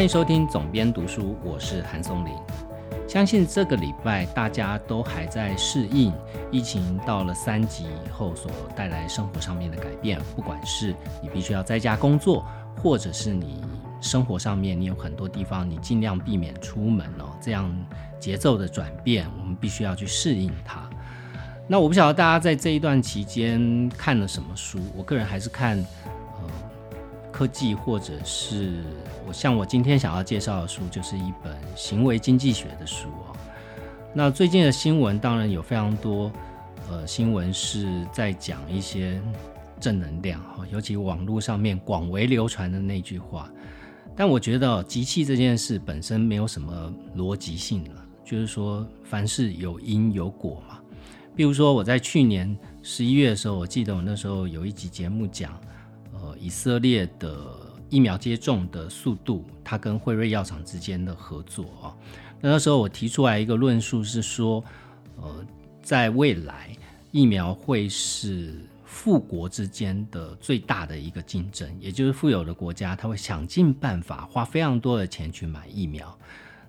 欢迎收听总编读书，我是韩松林。相信这个礼拜大家都还在适应疫情到了三级以后所带来生活上面的改变，不管是你必须要在家工作，或者是你生活上面你有很多地方你尽量避免出门哦，这样节奏的转变，我们必须要去适应它。那我不晓得大家在这一段期间看了什么书，我个人还是看科技或者是我。像我今天想要介绍的书，就是一本行为经济学的书哦。那最近的新闻当然有非常多，呃，新闻是在讲一些正能量哈，尤其网络上面广为流传的那句话。但我觉得机器这件事本身没有什么逻辑性了，就是说凡事有因有果嘛。比如说我在去年十一月的时候，我记得我那时候有一集节目讲，以色列的。疫苗接种的速度，它跟辉瑞药厂之间的合作啊，那那时候我提出来一个论述是说，呃，在未来疫苗会是富国之间的最大的一个竞争，也就是富有的国家，他会想尽办法花非常多的钱去买疫苗，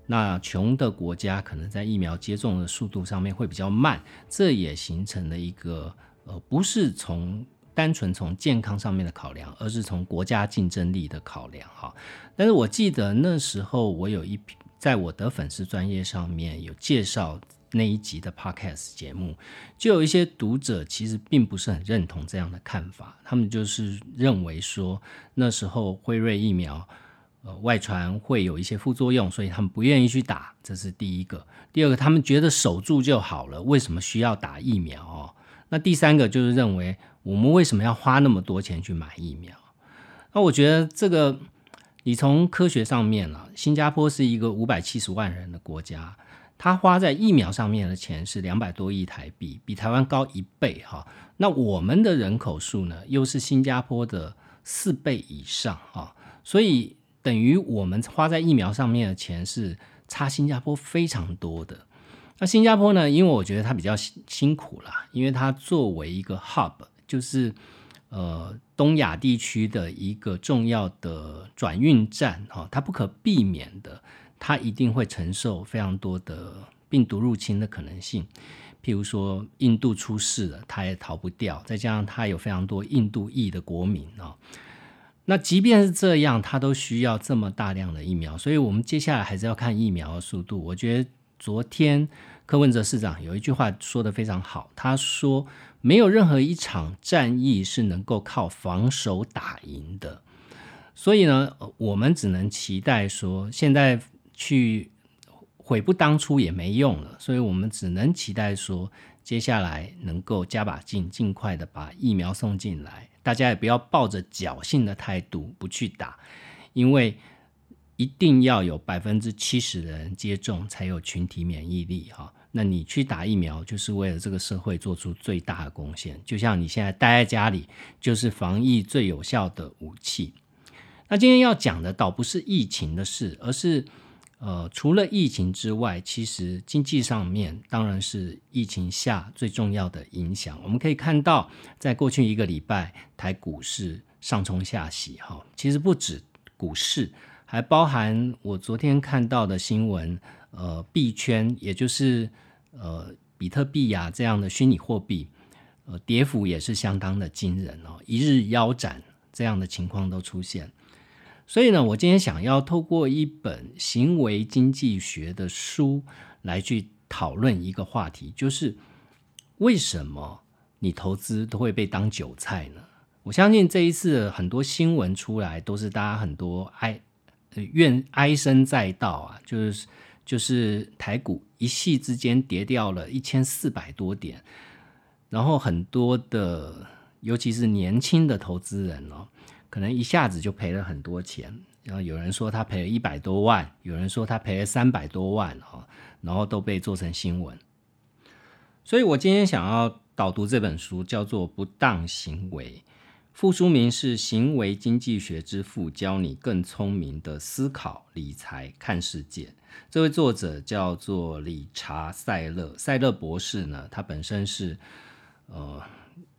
那穷的国家可能在疫苗接种的速度上面会比较慢，这也形成了一个呃，不是从。单纯从健康上面的考量，而是从国家竞争力的考量哈。但是我记得那时候我有一在我的粉丝专业上面有介绍那一集的 podcast 节目，就有一些读者其实并不是很认同这样的看法，他们就是认为说那时候辉瑞疫苗呃外传会有一些副作用，所以他们不愿意去打，这是第一个。第二个，他们觉得守住就好了，为什么需要打疫苗哦？那第三个就是认为。我们为什么要花那么多钱去买疫苗？那我觉得这个，你从科学上面啊，新加坡是一个五百七十万人的国家，它花在疫苗上面的钱是两百多亿台币，比台湾高一倍哈。那我们的人口数呢，又是新加坡的四倍以上啊，所以等于我们花在疫苗上面的钱是差新加坡非常多的。那新加坡呢，因为我觉得它比较辛辛苦啦，因为它作为一个 hub。就是呃东亚地区的一个重要的转运站哈，它不可避免的，它一定会承受非常多的病毒入侵的可能性。譬如说印度出事了，它也逃不掉。再加上它有非常多印度裔的国民啊，那即便是这样，它都需要这么大量的疫苗。所以，我们接下来还是要看疫苗的速度。我觉得昨天柯文哲市长有一句话说的非常好，他说。没有任何一场战役是能够靠防守打赢的，所以呢，我们只能期待说，现在去悔不当初也没用了，所以我们只能期待说，接下来能够加把劲，尽快的把疫苗送进来。大家也不要抱着侥幸的态度不去打，因为一定要有百分之七十的人接种，才有群体免疫力哈。那你去打疫苗，就是为了这个社会做出最大的贡献。就像你现在待在家里，就是防疫最有效的武器。那今天要讲的倒不是疫情的事，而是呃，除了疫情之外，其实经济上面当然是疫情下最重要的影响。我们可以看到，在过去一个礼拜，台股市上冲下洗，哈，其实不止股市，还包含我昨天看到的新闻。呃，币圈也就是呃比特币呀这样的虚拟货币，呃，跌幅也是相当的惊人哦，一日腰斩这样的情况都出现。所以呢，我今天想要透过一本行为经济学的书来去讨论一个话题，就是为什么你投资都会被当韭菜呢？我相信这一次很多新闻出来，都是大家很多哀怨哀声载道啊，就是。就是台股一夕之间跌掉了一千四百多点，然后很多的，尤其是年轻的投资人哦，可能一下子就赔了很多钱。然后有人说他赔了一百多万，有人说他赔了三百多万哈，然后都被做成新闻。所以我今天想要导读这本书，叫做《不当行为》。副书名是《行为经济学之父》，教你更聪明的思考、理财、看世界。这位作者叫做理查·塞勒，塞勒博士呢，他本身是呃，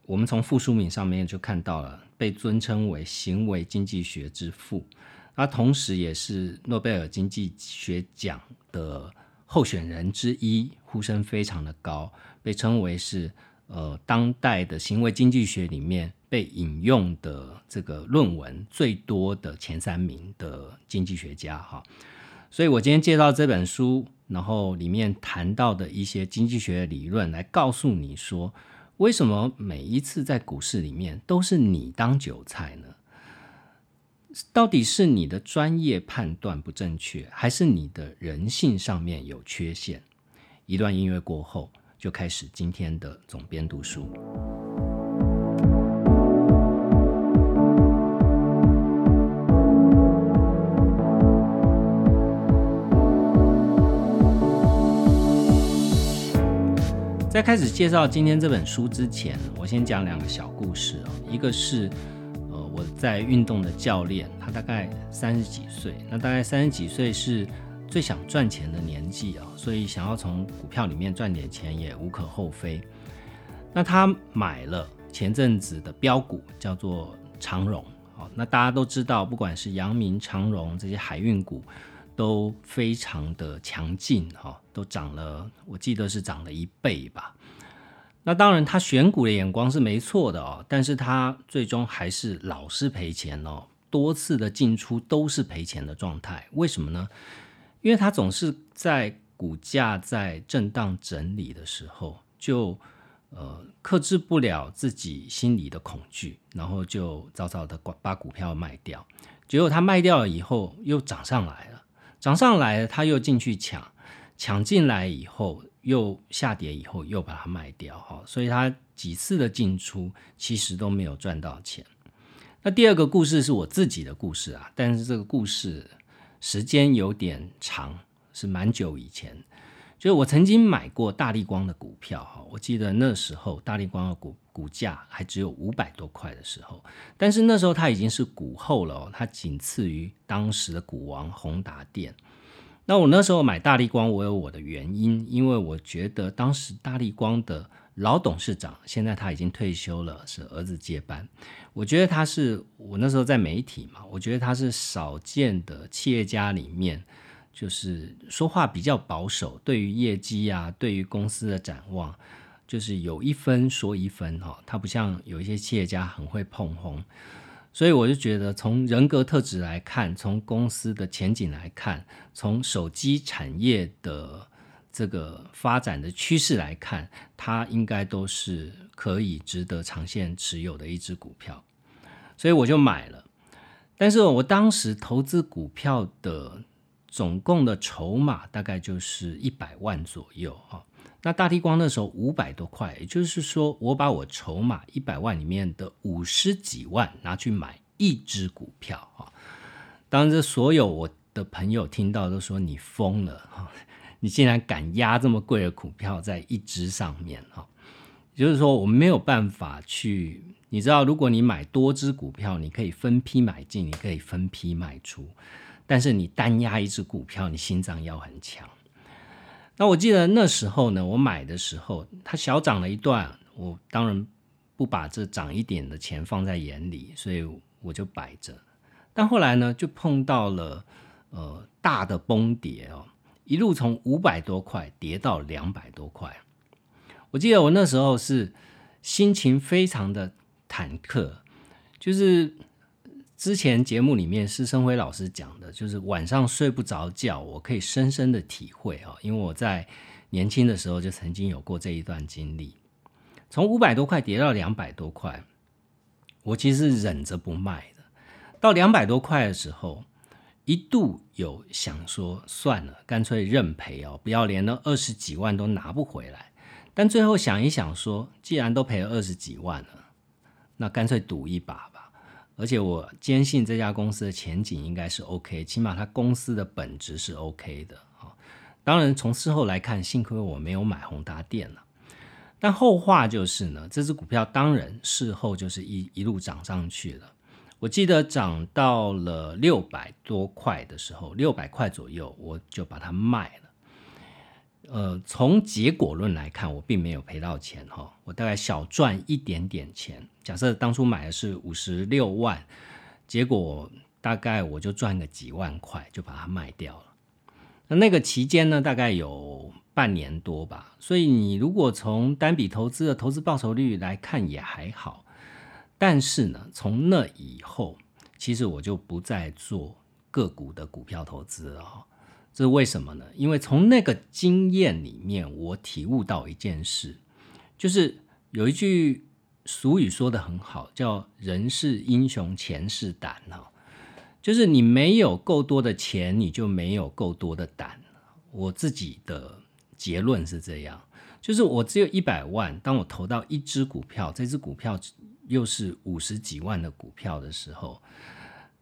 我们从副书名上面就看到了，被尊称为行为经济学之父。他同时也是诺贝尔经济学奖的候选人之一，呼声非常的高，被称为是呃当代的行为经济学里面被引用的这个论文最多的前三名的经济学家哈。所以我今天介绍这本书，然后里面谈到的一些经济学理论，来告诉你说，为什么每一次在股市里面都是你当韭菜呢？到底是你的专业判断不正确，还是你的人性上面有缺陷？一段音乐过后，就开始今天的总编读书。在开始介绍今天这本书之前，我先讲两个小故事哦。一个是。呃，我在运动的教练，他大概三十几岁，那大概三十几岁是最想赚钱的年纪啊，所以想要从股票里面赚点钱也无可厚非。那他买了前阵子的标股，叫做长荣，好，那大家都知道，不管是阳明、长荣这些海运股都非常的强劲哈，都涨了，我记得是涨了一倍吧。那当然，他选股的眼光是没错的哦，但是他最终还是老是赔钱哦，多次的进出都是赔钱的状态。为什么呢？因为他总是在股价在震荡整理的时候，就呃克制不了自己心里的恐惧，然后就早早的把股票卖掉。结果他卖掉了以后，又涨上来，涨上来，他又进去抢，抢进来以后。又下跌以后又把它卖掉哈，所以他几次的进出其实都没有赚到钱。那第二个故事是我自己的故事啊，但是这个故事时间有点长，是蛮久以前。就是我曾经买过大力光的股票哈，我记得那时候大力光的股股价还只有五百多块的时候，但是那时候它已经是股后了，它仅次于当时的股王宏达电。那我那时候买大力光，我有我的原因，因为我觉得当时大力光的老董事长，现在他已经退休了，是儿子接班。我觉得他是我那时候在媒体嘛，我觉得他是少见的企业家里面，就是说话比较保守，对于业绩啊，对于公司的展望，就是有一分说一分哈。他不像有一些企业家很会碰红。所以我就觉得，从人格特质来看，从公司的前景来看，从手机产业的这个发展的趋势来看，它应该都是可以值得长线持有的一只股票。所以我就买了。但是我当时投资股票的总共的筹码大概就是一百万左右哈。那大地光那时候五百多块，也就是说，我把我筹码一百万里面的五十几万拿去买一只股票啊！当然，这所有我的朋友听到都说你疯了哈！你竟然敢压这么贵的股票在一只上面哈！就是说，我们没有办法去，你知道，如果你买多只股票，你可以分批买进，你可以分批卖出，但是你单压一只股票，你心脏要很强。那我记得那时候呢，我买的时候它小涨了一段，我当然不把这涨一点的钱放在眼里，所以我就摆着。但后来呢，就碰到了呃大的崩跌哦，一路从五百多块跌到两百多块。我记得我那时候是心情非常的忐忑，就是。之前节目里面施生辉老师讲的，就是晚上睡不着觉，我可以深深的体会啊，因为我在年轻的时候就曾经有过这一段经历，从五百多块跌到两百多块，我其实忍着不卖的，到两百多块的时候，一度有想说算了，干脆认赔哦，不要连那二十几万都拿不回来，但最后想一想说，既然都赔了二十几万了，那干脆赌一把。而且我坚信这家公司的前景应该是 OK，起码它公司的本质是 OK 的啊。当然，从事后来看，幸亏我没有买宏达电了。但后话就是呢，这只股票当然事后就是一一路涨上去了。我记得涨到了六百多块的时候，六百块左右，我就把它卖了。呃，从结果论来看，我并没有赔到钱哈，我大概小赚一点点钱。假设当初买的是五十六万，结果大概我就赚个几万块，就把它卖掉了。那那个期间呢，大概有半年多吧。所以你如果从单笔投资的投资报酬率来看也还好，但是呢，从那以后，其实我就不再做个股的股票投资了。这是为什么呢？因为从那个经验里面，我体悟到一件事，就是有一句俗语说的很好，叫“人是英雄，钱是胆”哈。就是你没有够多的钱，你就没有够多的胆。我自己的结论是这样，就是我只有一百万，当我投到一只股票，这只股票又是五十几万的股票的时候，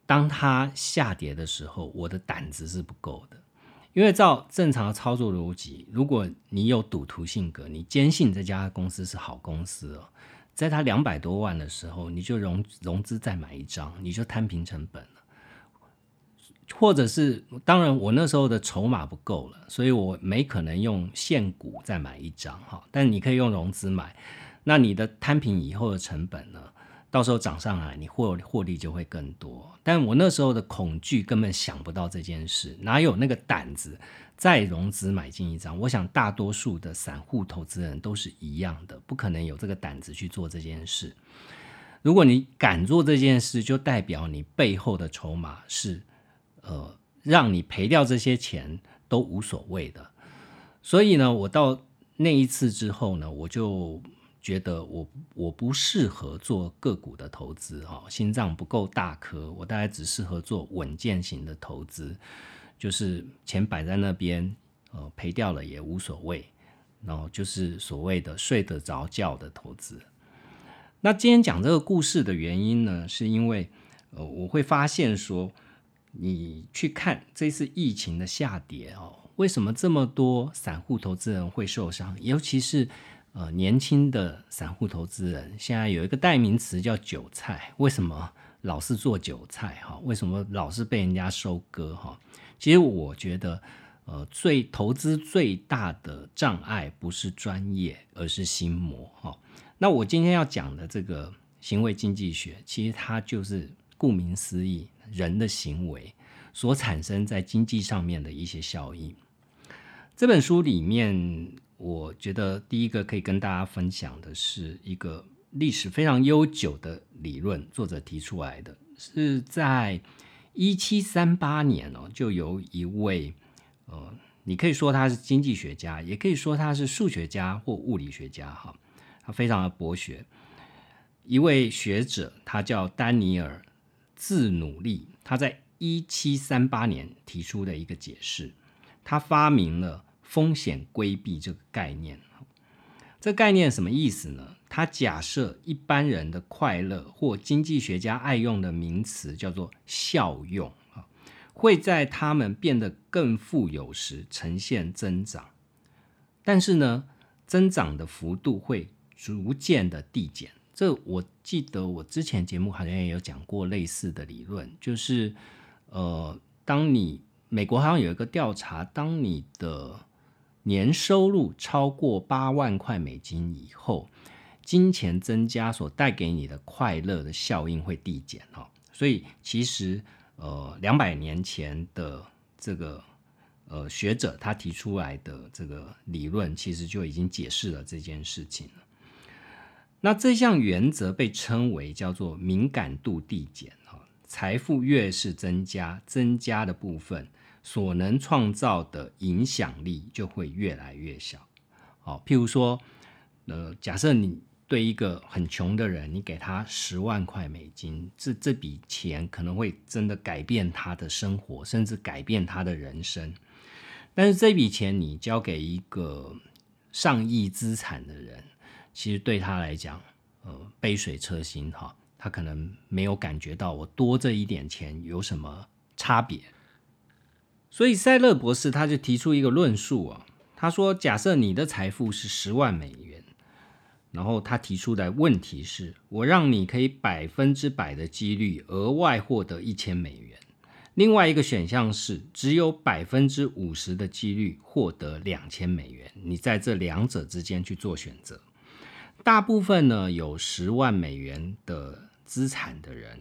当它下跌的时候，我的胆子是不够的。因为照正常的操作逻辑，如果你有赌徒性格，你坚信这家公司是好公司哦，在它两百多万的时候，你就融融资再买一张，你就摊平成本了。或者是，当然我那时候的筹码不够了，所以我没可能用现股再买一张哈。但你可以用融资买，那你的摊平以后的成本呢？到时候涨上来，你获获利就会更多。但我那时候的恐惧根本想不到这件事，哪有那个胆子再融资买进一张？我想大多数的散户投资人都是一样的，不可能有这个胆子去做这件事。如果你敢做这件事，就代表你背后的筹码是。呃，让你赔掉这些钱都无所谓的，所以呢，我到那一次之后呢，我就觉得我我不适合做个股的投资哈，心脏不够大颗，我大概只适合做稳健型的投资，就是钱摆在那边，呃，赔掉了也无所谓，然后就是所谓的睡得着觉的投资。那今天讲这个故事的原因呢，是因为呃，我会发现说。你去看这次疫情的下跌哦，为什么这么多散户投资人会受伤？尤其是呃年轻的散户投资人，现在有一个代名词叫韭菜。为什么老是做韭菜哈？为什么老是被人家收割哈？其实我觉得，呃，最投资最大的障碍不是专业，而是心魔哈。那我今天要讲的这个行为经济学，其实它就是顾名思义。人的行为所产生在经济上面的一些效应。这本书里面，我觉得第一个可以跟大家分享的是一个历史非常悠久的理论，作者提出来的是在一七三八年哦，就由一位呃，你可以说他是经济学家，也可以说他是数学家或物理学家哈，他非常的博学，一位学者，他叫丹尼尔。自努力，他在一七三八年提出的一个解释，他发明了风险规避这个概念。这概念什么意思呢？他假设一般人的快乐，或经济学家爱用的名词叫做效用啊，会在他们变得更富有时呈现增长，但是呢，增长的幅度会逐渐的递减。这我记得，我之前节目好像也有讲过类似的理论，就是，呃，当你美国好像有一个调查，当你的年收入超过八万块美金以后，金钱增加所带给你的快乐的效应会递减哈。所以其实，呃，两百年前的这个呃学者他提出来的这个理论，其实就已经解释了这件事情了。那这项原则被称为叫做敏感度递减哈，财富越是增加，增加的部分所能创造的影响力就会越来越小。好，譬如说，呃，假设你对一个很穷的人，你给他十万块美金，这这笔钱可能会真的改变他的生活，甚至改变他的人生。但是这笔钱你交给一个上亿资产的人。其实对他来讲，呃，杯水车薪哈，他可能没有感觉到我多这一点钱有什么差别。所以塞勒博士他就提出一个论述啊，他说：假设你的财富是十万美元，然后他提出的问题是我让你可以百分之百的几率额外获得一千美元，另外一个选项是只有百分之五十的几率获得两千美元，你在这两者之间去做选择。大部分呢有十万美元的资产的人，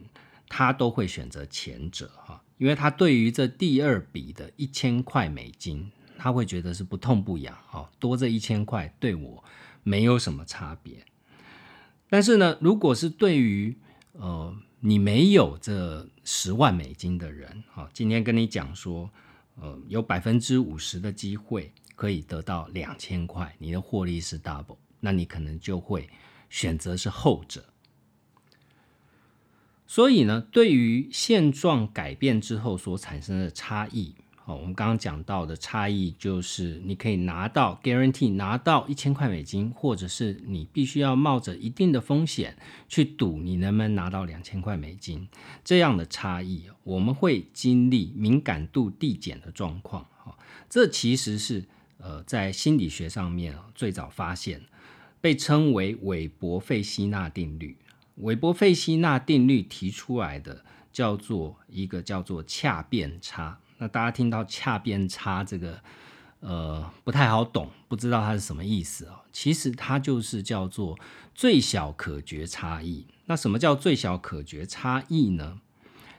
他都会选择前者哈，因为他对于这第二笔的一千块美金，他会觉得是不痛不痒哈，多这一千块对我没有什么差别。但是呢，如果是对于呃你没有这十万美金的人，哈，今天跟你讲说，呃，有百分之五十的机会可以得到两千块，你的获利是 double，那你可能就会选择是后者。所以呢，对于现状改变之后所产生的差异。我们刚刚讲到的差异就是，你可以拿到 guarantee 拿到一千块美金，或者是你必须要冒着一定的风险去赌你能不能拿到两千块美金这样的差异，我们会经历敏感度递减的状况。哈，这其实是呃在心理学上面最早发现，被称为韦伯费希纳定律。韦伯费希纳定律提出来的叫做一个叫做恰变差。那大家听到恰变差这个，呃，不太好懂，不知道它是什么意思哦。其实它就是叫做最小可觉差异。那什么叫最小可觉差异呢？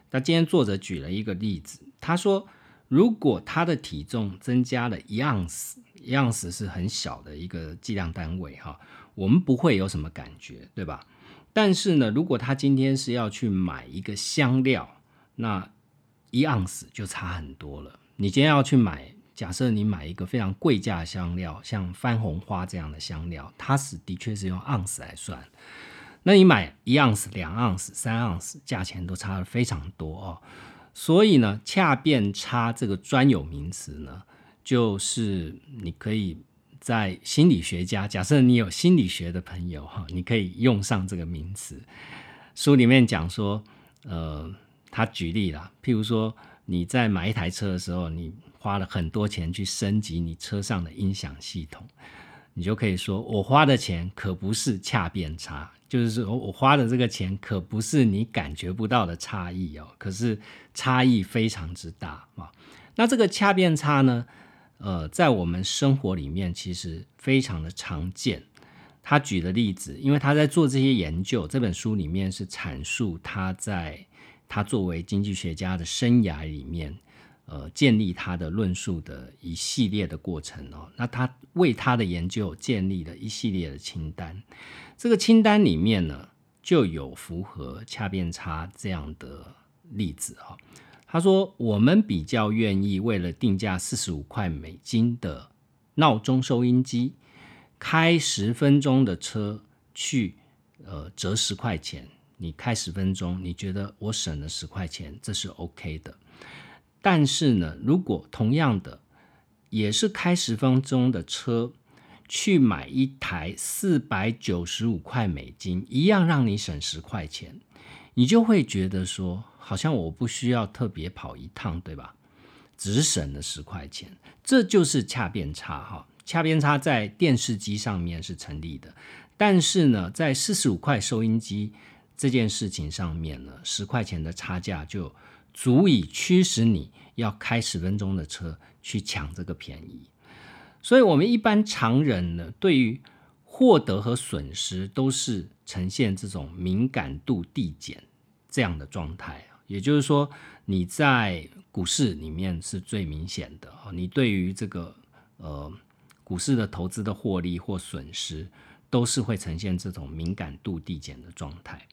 那今天作者举了一个例子，他说，如果他的体重增加了一盎司，一盎司是很小的一个计量单位哈，我们不会有什么感觉，对吧？但是呢，如果他今天是要去买一个香料，那一盎司就差很多了。你今天要去买，假设你买一个非常贵价香料，像番红花这样的香料，它是的确是用盎司来算。那你买一盎司、两盎司、三盎司，价钱都差的非常多哦。所以呢，恰变差这个专有名词呢，就是你可以在心理学家，假设你有心理学的朋友哈，你可以用上这个名词。书里面讲说，呃。他举例了，譬如说你在买一台车的时候，你花了很多钱去升级你车上的音响系统，你就可以说，我花的钱可不是恰变差，就是说我花的这个钱可不是你感觉不到的差异哦，可是差异非常之大啊。那这个恰变差呢，呃，在我们生活里面其实非常的常见。他举的例子，因为他在做这些研究，这本书里面是阐述他在。他作为经济学家的生涯里面，呃，建立他的论述的一系列的过程哦。那他为他的研究建立了一系列的清单，这个清单里面呢，就有符合恰变差这样的例子哈。他说，我们比较愿意为了定价四十五块美金的闹钟收音机，开十分钟的车去，呃，折十块钱。你开十分钟，你觉得我省了十块钱，这是 OK 的。但是呢，如果同样的也是开十分钟的车，去买一台四百九十五块美金，一样让你省十块钱，你就会觉得说，好像我不需要特别跑一趟，对吧？只省了十块钱，这就是恰变差哈。恰变差在电视机上面是成立的，但是呢，在四十五块收音机。这件事情上面呢，十块钱的差价就足以驱使你要开十分钟的车去抢这个便宜。所以，我们一般常人呢，对于获得和损失都是呈现这种敏感度递减这样的状态。也就是说，你在股市里面是最明显的你对于这个呃股市的投资的获利或损失，都是会呈现这种敏感度递减的状态。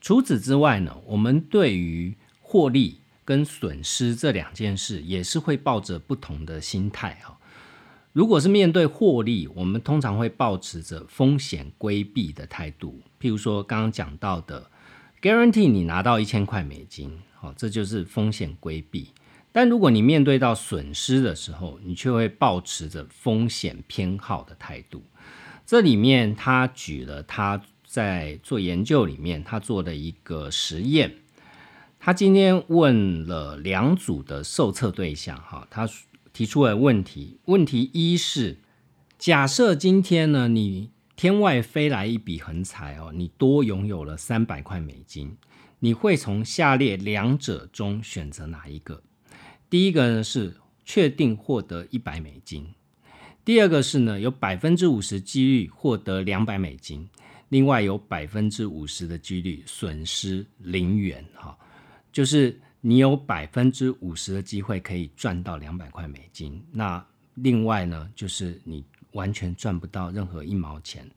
除此之外呢，我们对于获利跟损失这两件事，也是会抱着不同的心态哈。如果是面对获利，我们通常会保持着风险规避的态度。譬如说刚刚讲到的，guarantee 你拿到一千块美金，好，这就是风险规避。但如果你面对到损失的时候，你却会保持着风险偏好的态度。这里面他举了他。在做研究里面，他做的一个实验，他今天问了两组的受测对象，哈，他提出了问题。问题一是，假设今天呢，你天外飞来一笔横财哦，你多拥有了三百块美金，你会从下列两者中选择哪一个？第一个呢是确定获得一百美金，第二个是呢有百分之五十几率获得两百美金。另外有百分之五十的几率损失零元，哈，就是你有百分之五十的机会可以赚到两百块美金，那另外呢，就是你完全赚不到任何一毛钱。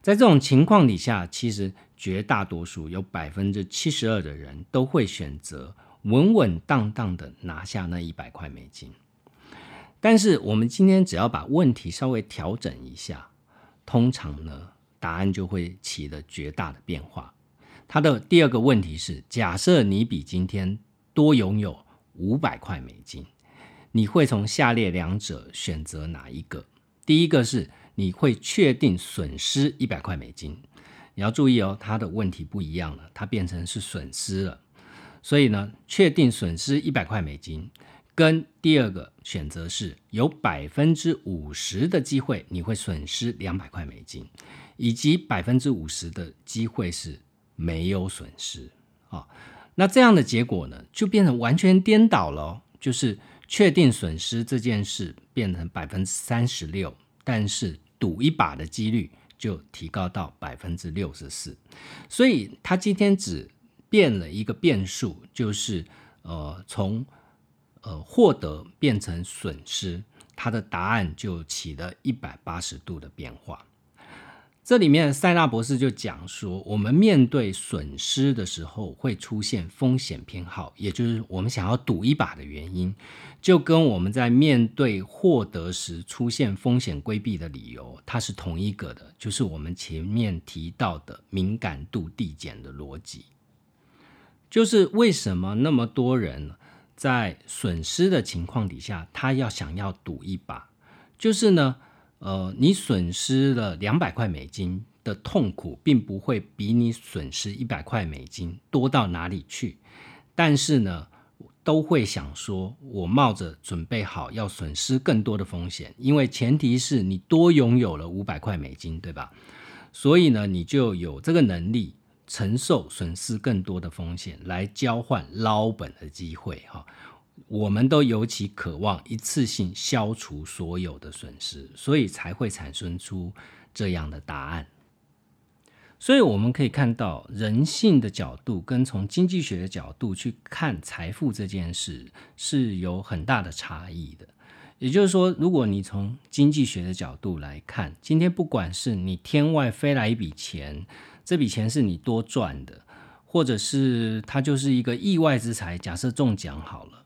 在这种情况底下，其实绝大多数有百分之七十二的人都会选择稳稳当当的拿下那一百块美金。但是我们今天只要把问题稍微调整一下，通常呢，答案就会起了绝大的变化。它的第二个问题是：假设你比今天多拥有五百块美金，你会从下列两者选择哪一个？第一个是。你会确定损失一百块美金，你要注意哦，它的问题不一样了，它变成是损失了。所以呢，确定损失一百块美金，跟第二个选择是有百分之五十的机会你会损失两百块美金，以及百分之五十的机会是没有损失啊。那这样的结果呢，就变成完全颠倒了，就是确定损失这件事变成百分之三十六，但是。赌一把的几率就提高到百分之六十四，所以他今天只变了一个变数，就是呃从呃获得变成损失，他的答案就起了一百八十度的变化。这里面塞纳博士就讲说，我们面对损失的时候会出现风险偏好，也就是我们想要赌一把的原因，就跟我们在面对获得时出现风险规避的理由，它是同一个的，就是我们前面提到的敏感度递减的逻辑。就是为什么那么多人在损失的情况底下，他要想要赌一把，就是呢？呃，你损失了两百块美金的痛苦，并不会比你损失一百块美金多到哪里去。但是呢，都会想说，我冒着准备好要损失更多的风险，因为前提是你多拥有了五百块美金，对吧？所以呢，你就有这个能力承受损失更多的风险，来交换捞本的机会，哈。我们都尤其渴望一次性消除所有的损失，所以才会产生出这样的答案。所以我们可以看到，人性的角度跟从经济学的角度去看财富这件事是有很大的差异的。也就是说，如果你从经济学的角度来看，今天不管是你天外飞来一笔钱，这笔钱是你多赚的，或者是它就是一个意外之财，假设中奖好了。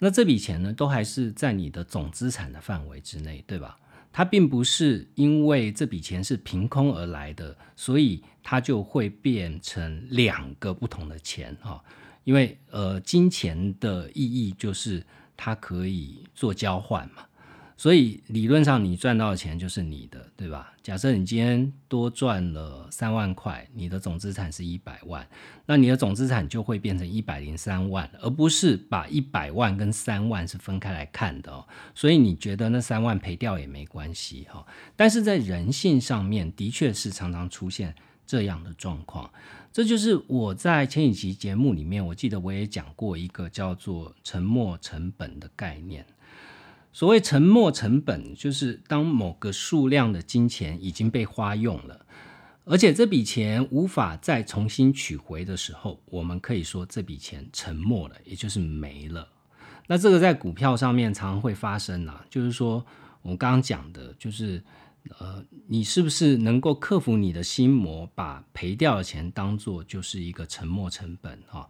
那这笔钱呢，都还是在你的总资产的范围之内，对吧？它并不是因为这笔钱是凭空而来的，所以它就会变成两个不同的钱哈。因为呃，金钱的意义就是它可以做交换嘛。所以理论上，你赚到的钱就是你的，对吧？假设你今天多赚了三万块，你的总资产是一百万，那你的总资产就会变成一百零三万，而不是把一百万跟三万是分开来看的哦。所以你觉得那三万赔掉也没关系哈？但是在人性上面，的确是常常出现这样的状况。这就是我在前几集节目里面，我记得我也讲过一个叫做沉没成本的概念。所谓沉没成本，就是当某个数量的金钱已经被花用了，而且这笔钱无法再重新取回的时候，我们可以说这笔钱沉没了，也就是没了。那这个在股票上面常常会发生啊，就是说我刚刚讲的，就是呃，你是不是能够克服你的心魔，把赔掉的钱当做就是一个沉没成本啊？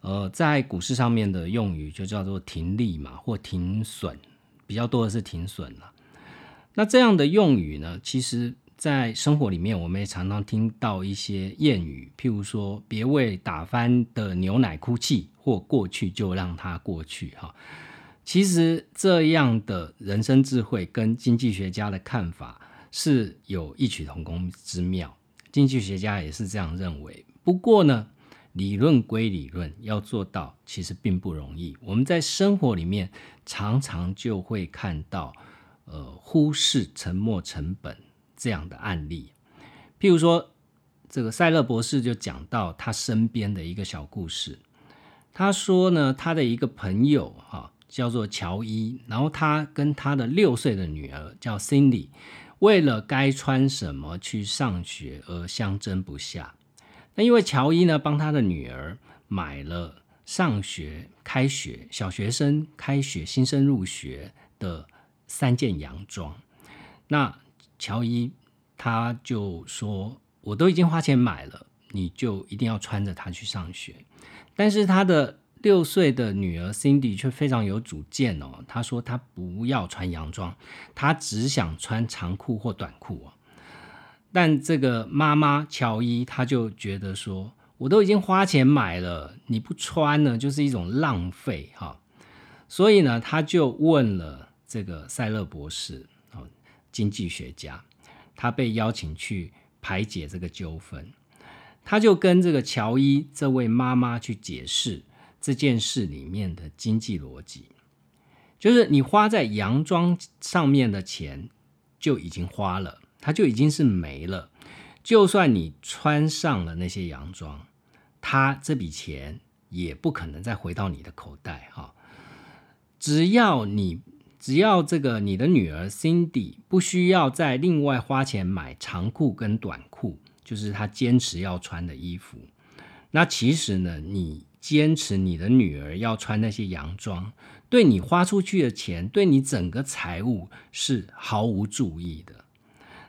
呃，在股市上面的用语就叫做停利嘛，或停损。比较多的是停损了，那这样的用语呢？其实，在生活里面，我们也常常听到一些谚语，譬如说“别为打翻的牛奶哭泣”或“过去就让它过去”哈。其实这样的人生智慧跟经济学家的看法是有异曲同工之妙，经济学家也是这样认为。不过呢，理论归理论，要做到其实并不容易。我们在生活里面常常就会看到，呃，忽视沉没成本这样的案例。譬如说，这个塞勒博士就讲到他身边的一个小故事。他说呢，他的一个朋友哈叫做乔伊，然后他跟他的六岁的女儿叫 Cindy，为了该穿什么去上学而相争不下。那因为乔伊呢，帮他的女儿买了上学开学小学生开学新生入学的三件洋装。那乔伊他就说：“我都已经花钱买了，你就一定要穿着它去上学。”但是他的六岁的女儿 Cindy 却非常有主见哦。她说她不要穿洋装，她只想穿长裤或短裤哦。但这个妈妈乔伊，她就觉得说，我都已经花钱买了，你不穿呢，就是一种浪费哈。所以呢，他就问了这个塞勒博士哦，经济学家，他被邀请去排解这个纠纷，他就跟这个乔伊这位妈妈去解释。这件事里面的经济逻辑，就是你花在洋装上面的钱就已经花了，它就已经是没了。就算你穿上了那些洋装，它这笔钱也不可能再回到你的口袋哈。只要你只要这个你的女儿 Cindy 不需要再另外花钱买长裤跟短裤，就是她坚持要穿的衣服，那其实呢，你。坚持你的女儿要穿那些洋装，对你花出去的钱，对你整个财务是毫无注意的。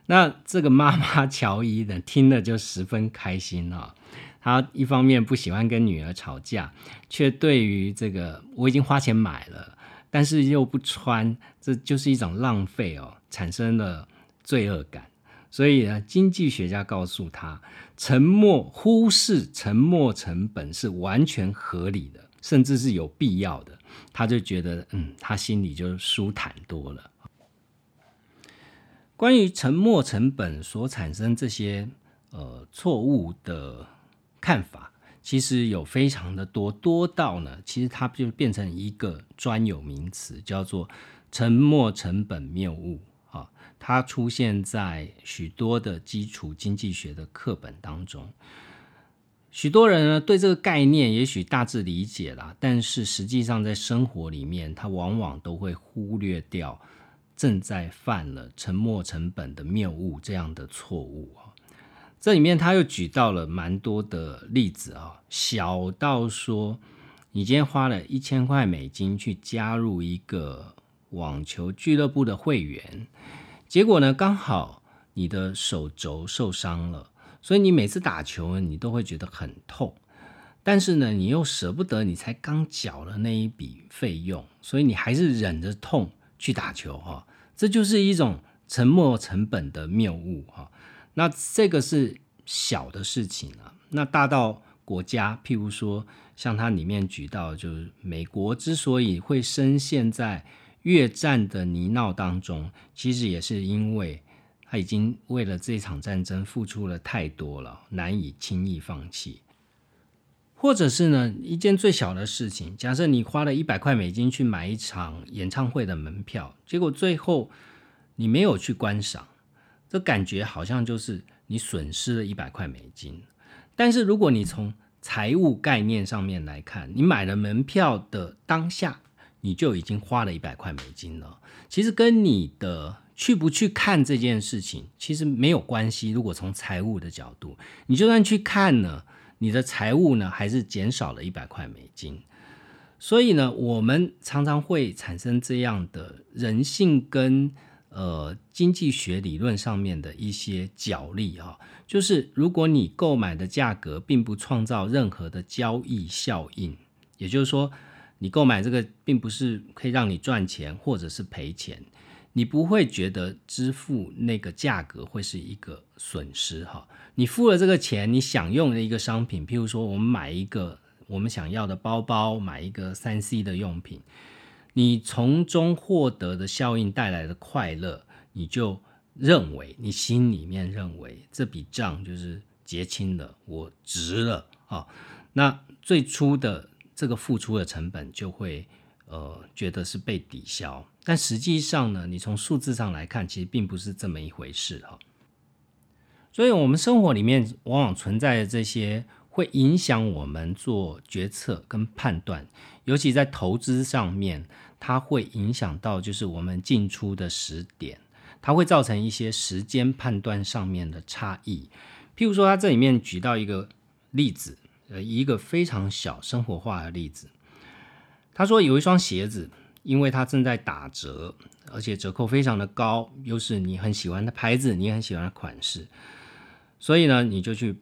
那这个妈妈乔伊呢，听了就十分开心啊。她一方面不喜欢跟女儿吵架，却对于这个我已经花钱买了，但是又不穿，这就是一种浪费哦，产生了罪恶感。所以呢，经济学家告诉他，沉默忽视沉默成本是完全合理的，甚至是有必要的。他就觉得，嗯，他心里就舒坦多了。关于沉没成本所产生这些呃错误的看法，其实有非常的多，多到呢，其实它就变成一个专有名词，叫做沉没成本谬误啊。它出现在许多的基础经济学的课本当中，许多人呢对这个概念也许大致理解了，但是实际上在生活里面，他往往都会忽略掉正在犯了沉没成本的谬误这样的错误啊。这里面他又举到了蛮多的例子啊，小到说你今天花了一千块美金去加入一个网球俱乐部的会员。结果呢，刚好你的手肘受伤了，所以你每次打球呢，你都会觉得很痛。但是呢，你又舍不得，你才刚缴了那一笔费用，所以你还是忍着痛去打球哈。这就是一种沉没成本的谬误哈。那这个是小的事情啊，那大到国家，譬如说，像它里面举到，就是美国之所以会深陷在。越战的泥淖当中，其实也是因为他已经为了这场战争付出了太多了，难以轻易放弃。或者是呢，一件最小的事情，假设你花了一百块美金去买一场演唱会的门票，结果最后你没有去观赏，这感觉好像就是你损失了一百块美金。但是如果你从财务概念上面来看，你买了门票的当下。你就已经花了一百块美金了，其实跟你的去不去看这件事情其实没有关系。如果从财务的角度，你就算去看了，你的财务呢还是减少了一百块美金。所以呢，我们常常会产生这样的人性跟呃经济学理论上面的一些角力哈，就是如果你购买的价格并不创造任何的交易效应，也就是说。你购买这个并不是可以让你赚钱或者是赔钱，你不会觉得支付那个价格会是一个损失哈。你付了这个钱，你享用的一个商品，譬如说我们买一个我们想要的包包，买一个三 C 的用品，你从中获得的效应带来的快乐，你就认为你心里面认为这笔账就是结清了，我值了啊。那最初的。这个付出的成本就会，呃，觉得是被抵消，但实际上呢，你从数字上来看，其实并不是这么一回事哈。所以，我们生活里面往往存在的这些会影响我们做决策跟判断，尤其在投资上面，它会影响到就是我们进出的时点，它会造成一些时间判断上面的差异。譬如说，他这里面举到一个例子，呃，一个非常小生活化的例子。他说有一双鞋子，因为它正在打折，而且折扣非常的高，又是你很喜欢的牌子，你很喜欢的款式，所以呢，你就去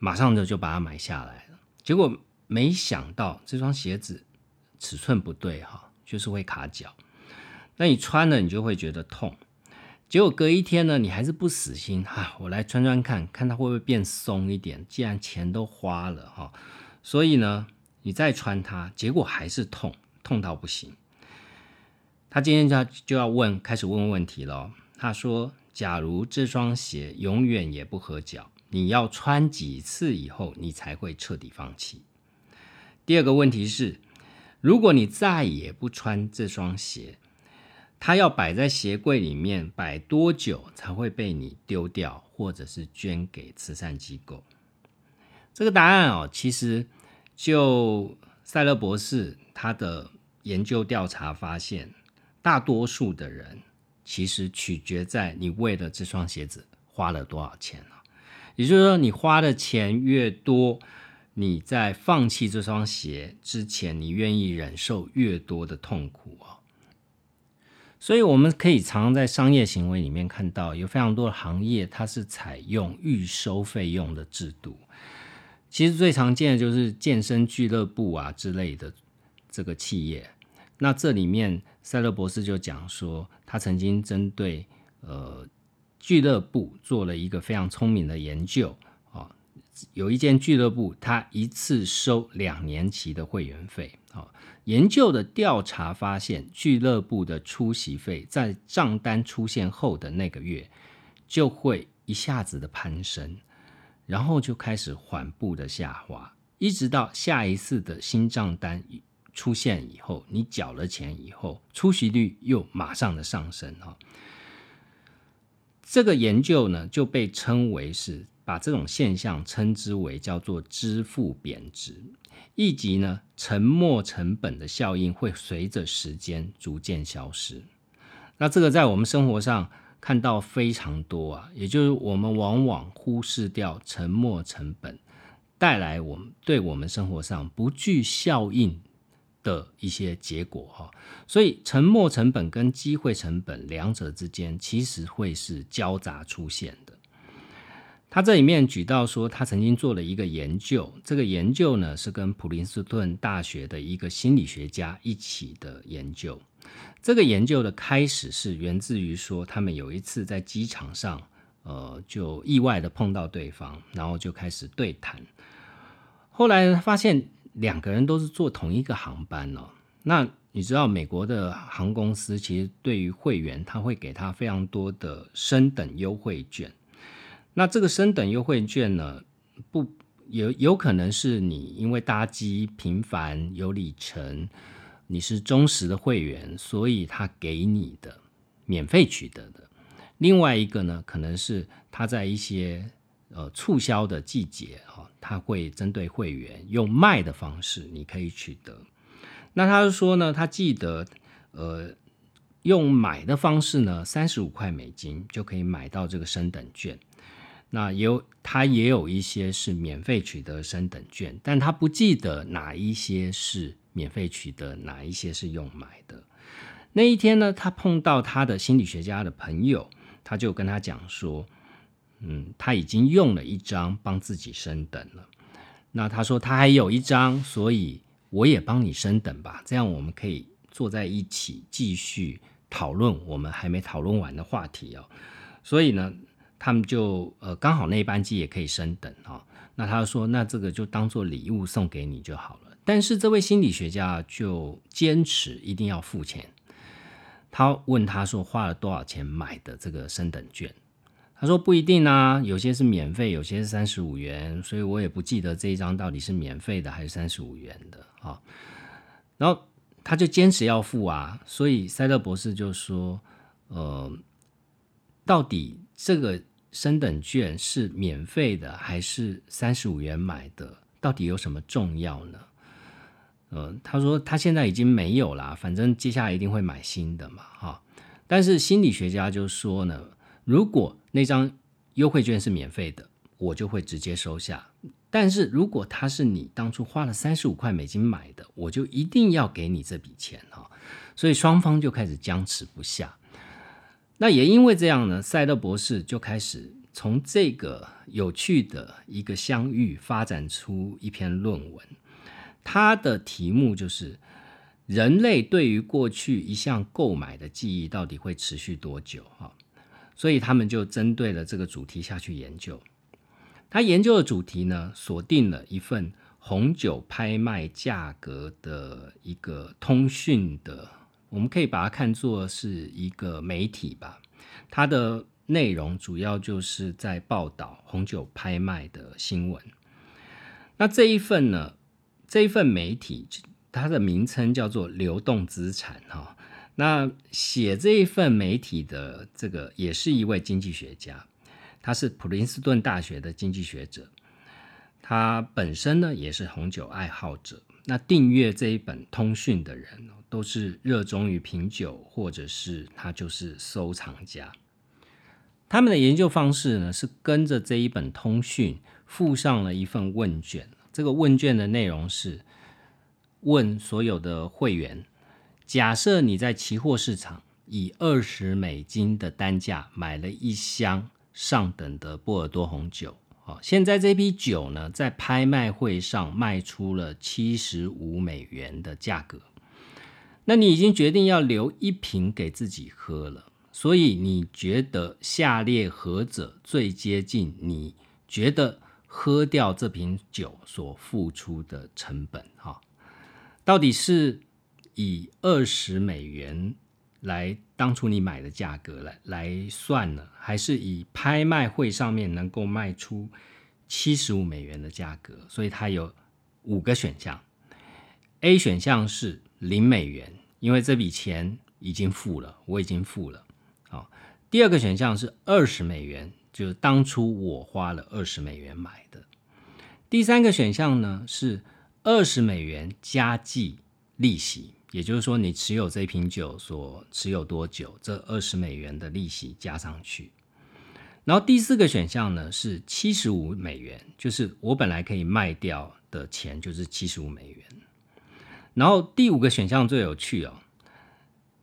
马上的就把它买下来了。结果没想到这双鞋子尺寸不对哈，就是会卡脚。那你穿了，你就会觉得痛。结果隔一天呢，你还是不死心哈，我来穿穿看看它会不会变松一点。既然钱都花了哈，所以呢，你再穿它，结果还是痛，痛到不行。他今天就要就要问，开始问问题了。他说：“假如这双鞋永远也不合脚，你要穿几次以后，你才会彻底放弃？”第二个问题是，如果你再也不穿这双鞋，它要摆在鞋柜里面摆多久才会被你丢掉，或者是捐给慈善机构？这个答案哦，其实就塞勒博士他的研究调查发现，大多数的人其实取决在你为了这双鞋子花了多少钱啊。也就是说，你花的钱越多，你在放弃这双鞋之前，你愿意忍受越多的痛苦啊。所以我们可以常常在商业行为里面看到，有非常多的行业它是采用预收费用的制度。其实最常见的就是健身俱乐部啊之类的这个企业。那这里面塞勒博士就讲说，他曾经针对呃俱乐部做了一个非常聪明的研究啊。有一间俱乐部，他一次收两年期的会员费啊。研究的调查发现，俱乐部的出席费在账单出现后的那个月就会一下子的攀升，然后就开始缓步的下滑，一直到下一次的新账单出现以后，你缴了钱以后，出席率又马上的上升哈。这个研究呢就被称为是把这种现象称之为叫做支付贬值。以及呢，沉没成本的效应会随着时间逐渐消失。那这个在我们生活上看到非常多啊，也就是我们往往忽视掉沉没成本带来我们对我们生活上不具效应的一些结果哈。所以沉没成本跟机会成本两者之间其实会是交杂出现的。他这里面举到说，他曾经做了一个研究，这个研究呢是跟普林斯顿大学的一个心理学家一起的研究。这个研究的开始是源自于说，他们有一次在机场上，呃，就意外的碰到对方，然后就开始对谈。后来发现两个人都是坐同一个航班哦。那你知道美国的航空公司其实对于会员，他会给他非常多的升等优惠券。那这个升等优惠券呢，不有有可能是你因为搭机频繁有里程，你是忠实的会员，所以他给你的免费取得的。另外一个呢，可能是他在一些呃促销的季节啊，他会针对会员用卖的方式，你可以取得。那他就说呢，他记得呃用买的方式呢，三十五块美金就可以买到这个升等券。那有，他也有一些是免费取得升等券，但他不记得哪一些是免费取得，哪一些是用买的。那一天呢，他碰到他的心理学家的朋友，他就跟他讲说，嗯，他已经用了一张帮自己升等了。那他说他还有一张，所以我也帮你升等吧，这样我们可以坐在一起继续讨论我们还没讨论完的话题哦。所以呢。他们就呃刚好那一班机也可以升等哦，那他说那这个就当做礼物送给你就好了。但是这位心理学家就坚持一定要付钱。他问他说花了多少钱买的这个升等券？他说不一定啊，有些是免费，有些是三十五元，所以我也不记得这一张到底是免费的还是三十五元的啊。然后他就坚持要付啊，所以塞勒博士就说呃，到底这个。升等券是免费的还是三十五元买的？到底有什么重要呢？呃，他说他现在已经没有啦，反正接下来一定会买新的嘛，哈。但是心理学家就说呢，如果那张优惠券是免费的，我就会直接收下；但是如果它是你当初花了三十五块美金买的，我就一定要给你这笔钱哈。所以双方就开始僵持不下。那也因为这样呢，塞勒博士就开始从这个有趣的一个相遇发展出一篇论文，他的题目就是人类对于过去一项购买的记忆到底会持续多久？哈，所以他们就针对了这个主题下去研究。他研究的主题呢，锁定了一份红酒拍卖价格的一个通讯的。我们可以把它看作是一个媒体吧，它的内容主要就是在报道红酒拍卖的新闻。那这一份呢，这一份媒体它的名称叫做流动资产哈。那写这一份媒体的这个也是一位经济学家，他是普林斯顿大学的经济学者，他本身呢也是红酒爱好者。那订阅这一本通讯的人都是热衷于品酒，或者是他就是收藏家。他们的研究方式呢，是跟着这一本通讯附上了一份问卷。这个问卷的内容是问所有的会员：假设你在期货市场以二十美金的单价买了一箱上等的波尔多红酒。哦现在这批酒呢，在拍卖会上卖出了七十五美元的价格。那你已经决定要留一瓶给自己喝了，所以你觉得下列何者最接近你觉得喝掉这瓶酒所付出的成本？哈，到底是以二十美元来当初你买的价格来来算呢，还是以拍卖会上面能够卖出？七十五美元的价格，所以它有五个选项。A 选项是零美元，因为这笔钱已经付了，我已经付了。好，第二个选项是二十美元，就是当初我花了二十美元买的。第三个选项呢是二十美元加计利息，也就是说你持有这瓶酒所持有多久，这二十美元的利息加上去。然后第四个选项呢是七十五美元，就是我本来可以卖掉的钱就是七十五美元。然后第五个选项最有趣哦，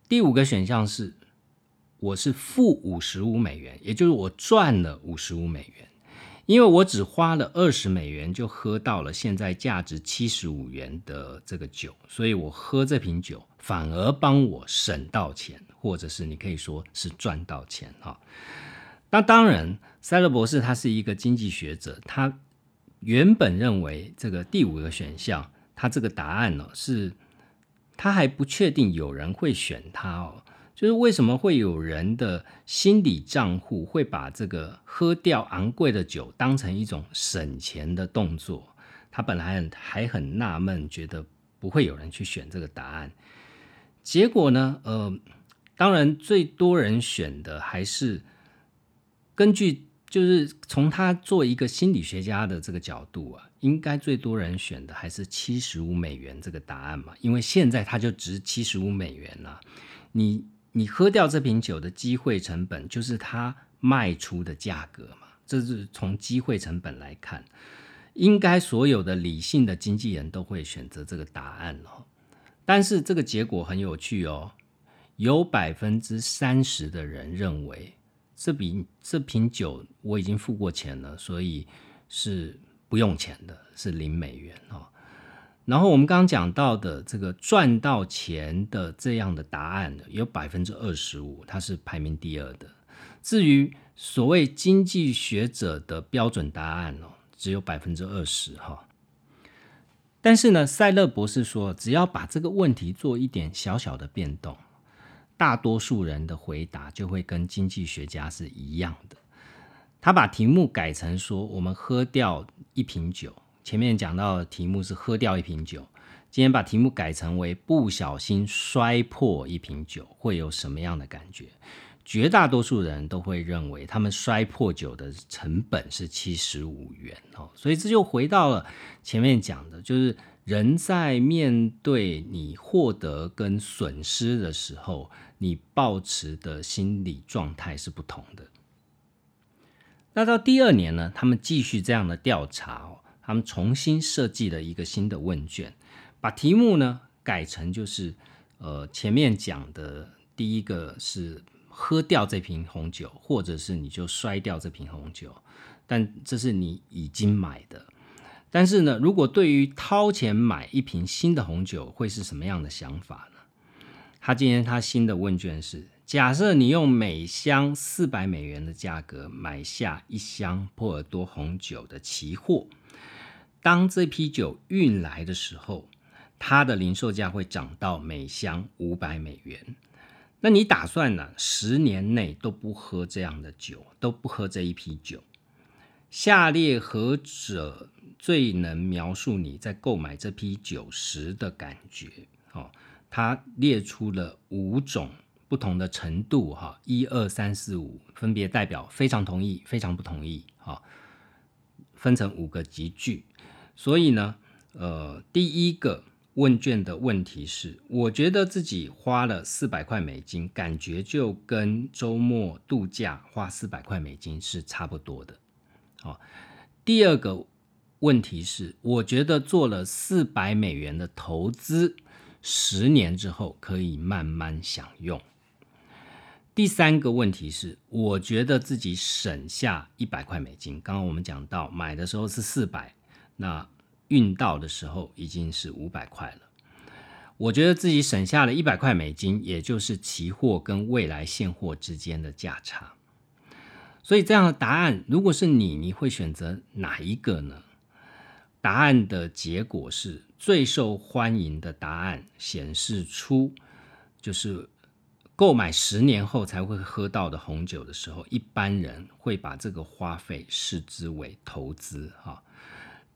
第五个选项是我是负五十五美元，也就是我赚了五十五美元，因为我只花了二十美元就喝到了现在价值七十五元的这个酒，所以我喝这瓶酒反而帮我省到钱，或者是你可以说是赚到钱哈。那当然，塞勒博士他是一个经济学者，他原本认为这个第五个选项，他这个答案呢是，他还不确定有人会选他哦。就是为什么会有人的心理账户会把这个喝掉昂贵的酒当成一种省钱的动作？他本来还很纳闷，觉得不会有人去选这个答案。结果呢，呃，当然最多人选的还是。根据就是从他做一个心理学家的这个角度啊，应该最多人选的还是七十五美元这个答案嘛，因为现在它就值七十五美元了。你你喝掉这瓶酒的机会成本就是它卖出的价格嘛，这是从机会成本来看，应该所有的理性的经纪人都会选择这个答案哦。但是这个结果很有趣哦，有百分之三十的人认为。这瓶这瓶酒我已经付过钱了，所以是不用钱的，是零美元哦。然后我们刚刚讲到的这个赚到钱的这样的答案有百分之二十五，它是排名第二的。至于所谓经济学者的标准答案哦，只有百分之二十哈。但是呢，塞勒博士说，只要把这个问题做一点小小的变动。大多数人的回答就会跟经济学家是一样的。他把题目改成说：“我们喝掉一瓶酒。”前面讲到的题目是喝掉一瓶酒，今天把题目改成为不小心摔破一瓶酒，会有什么样的感觉？绝大多数人都会认为，他们摔破酒的成本是七十五元哦。所以这就回到了前面讲的，就是人在面对你获得跟损失的时候，你抱持的心理状态是不同的。那到第二年呢，他们继续这样的调查哦，他们重新设计了一个新的问卷，把题目呢改成就是呃前面讲的第一个是喝掉这瓶红酒，或者是你就摔掉这瓶红酒，但这是你已经买的。但是呢，如果对于掏钱买一瓶新的红酒，会是什么样的想法呢？他今天他新的问卷是：假设你用每箱四百美元的价格买下一箱波尔多红酒的期货，当这批酒运来的时候，它的零售价会涨到每箱五百美元。那你打算呢？十年内都不喝这样的酒，都不喝这一批酒？下列何者？最能描述你在购买这批酒时的感觉。哦，他列出了五种不同的程度，哈，一二三四五，分别代表非常同意、非常不同意，哈，分成五个集句。所以呢，呃，第一个问卷的问题是：我觉得自己花了四百块美金，感觉就跟周末度假花四百块美金是差不多的。好，第二个。问题是，我觉得做了四百美元的投资，十年之后可以慢慢享用。第三个问题是，我觉得自己省下一百块美金。刚刚我们讲到，买的时候是四百，那运到的时候已经是五百块了。我觉得自己省下了一百块美金，也就是期货跟未来现货之间的价差。所以这样的答案，如果是你，你会选择哪一个呢？答案的结果是最受欢迎的答案，显示出就是购买十年后才会喝到的红酒的时候，一般人会把这个花费视之为投资哈。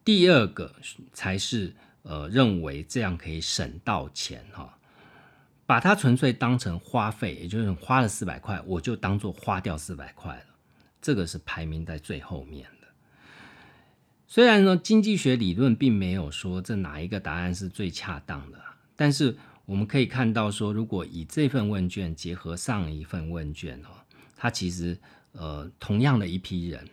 第二个才是呃认为这样可以省到钱哈，把它纯粹当成花费，也就是花了四百块，我就当做花掉四百块了，这个是排名在最后面的。虽然呢，经济学理论并没有说这哪一个答案是最恰当的，但是我们可以看到说，如果以这份问卷结合上一份问卷哦，它其实呃同样的一批人，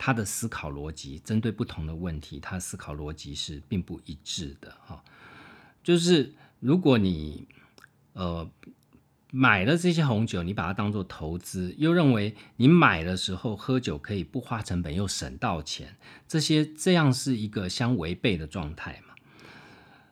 他的思考逻辑针对不同的问题，他思考逻辑是并不一致的哈。就是如果你呃。买了这些红酒，你把它当做投资，又认为你买的时候喝酒可以不花成本又省到钱，这些这样是一个相违背的状态嘛？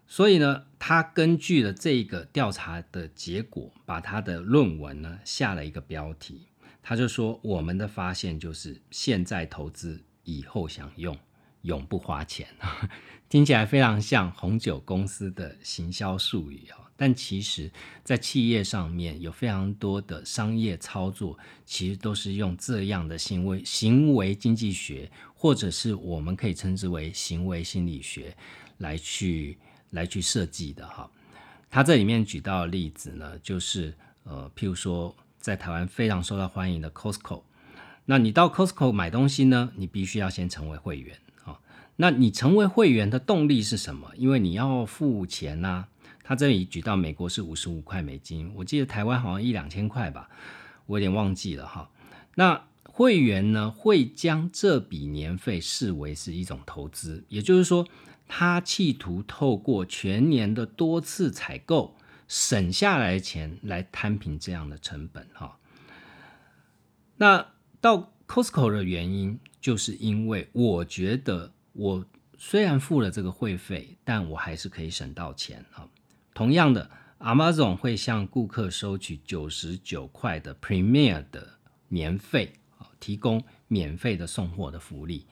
所以呢，他根据了这个调查的结果，把他的论文呢下了一个标题，他就说：“我们的发现就是现在投资，以后享用，永不花钱。”听起来非常像红酒公司的行销术语啊。但其实，在企业上面有非常多的商业操作，其实都是用这样的行为行为经济学，或者是我们可以称之为行为心理学来去来去设计的哈。他这里面举到的例子呢，就是呃，譬如说在台湾非常受到欢迎的 Costco，那你到 Costco 买东西呢，你必须要先成为会员啊。那你成为会员的动力是什么？因为你要付钱呐。他这里举到美国是五十五块美金，我记得台湾好像一两千块吧，我有点忘记了哈。那会员呢会将这笔年费视为是一种投资，也就是说，他企图透过全年的多次采购省下来的钱来摊平这样的成本哈。那到 Costco 的原因，就是因为我觉得我虽然付了这个会费，但我还是可以省到钱哈。同样的，Amazon 会向顾客收取九十九块的 Premier 的年费，提供免费的送货的福利。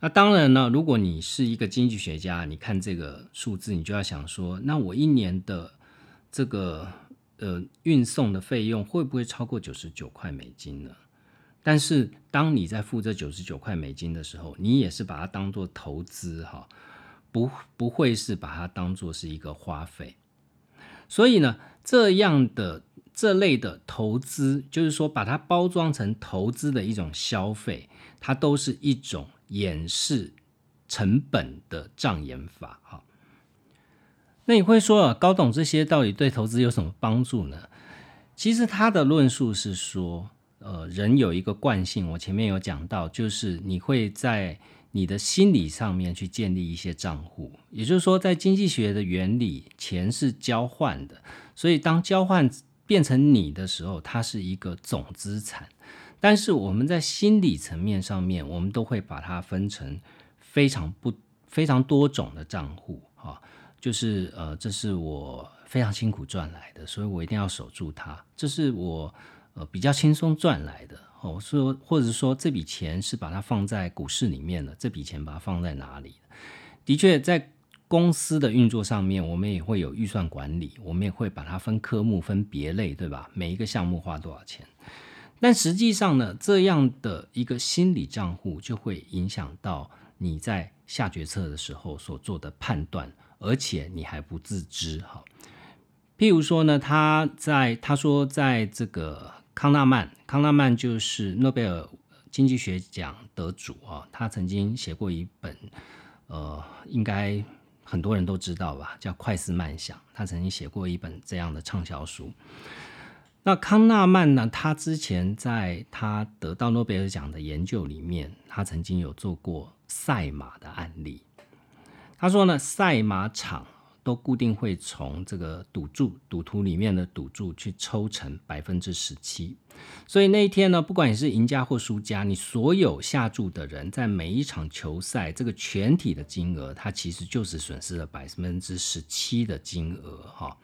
那当然呢，如果你是一个经济学家，你看这个数字，你就要想说，那我一年的这个呃运送的费用会不会超过九十九块美金呢？但是当你在付这九十九块美金的时候，你也是把它当做投资哈，不不会是把它当做是一个花费。所以呢，这样的这类的投资，就是说把它包装成投资的一种消费，它都是一种掩饰成本的障眼法。哈，那你会说啊，高董这些到底对投资有什么帮助呢？其实他的论述是说，呃，人有一个惯性，我前面有讲到，就是你会在你的心理上面去建立一些账户，也就是说，在经济学的原理，钱是交换的，所以当交换变成你的时候，它是一个总资产。但是我们在心理层面上面，我们都会把它分成非常不非常多种的账户，哈，就是呃，这是我非常辛苦赚来的，所以我一定要守住它。这是我呃比较轻松赚来的，哦，说或者说这笔钱是把它放在股市里面的，这笔钱把它放在哪里？的确，在公司的运作上面，我们也会有预算管理，我们也会把它分科目、分别类，对吧？每一个项目花多少钱？但实际上呢，这样的一个心理账户就会影响到你在下决策的时候所做的判断，而且你还不自知哈。譬如说呢，他在他说，在这个康纳曼，康纳曼就是诺贝尔经济学奖得主啊，他曾经写过一本，呃，应该很多人都知道吧，叫《快思慢想》，他曾经写过一本这样的畅销书。那康纳曼呢？他之前在他得到诺贝尔奖的研究里面，他曾经有做过赛马的案例。他说呢，赛马场都固定会从这个赌注赌徒里面的赌注去抽成百分之十七，所以那一天呢，不管你是赢家或输家，你所有下注的人在每一场球赛这个全体的金额，它其实就是损失了百分之十七的金额哈。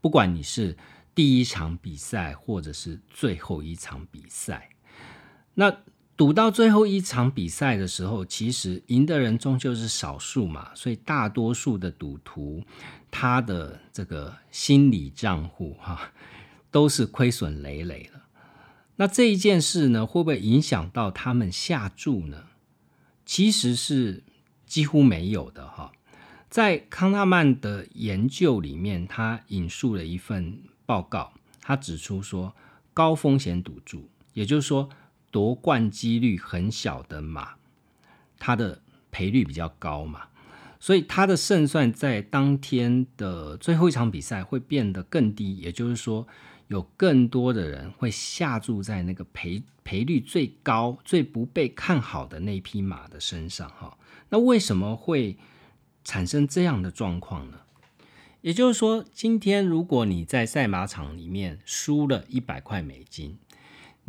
不管你是第一场比赛，或者是最后一场比赛，那赌到最后一场比赛的时候，其实赢的人终究是少数嘛，所以大多数的赌徒，他的这个心理账户哈，都是亏损累累了。那这一件事呢，会不会影响到他们下注呢？其实是几乎没有的哈。在康纳曼的研究里面，他引述了一份。报告，他指出说，高风险赌注，也就是说夺冠几率很小的马，它的赔率比较高嘛，所以它的胜算在当天的最后一场比赛会变得更低。也就是说，有更多的人会下注在那个赔赔率最高、最不被看好的那匹马的身上。哈，那为什么会产生这样的状况呢？也就是说，今天如果你在赛马场里面输了一百块美金，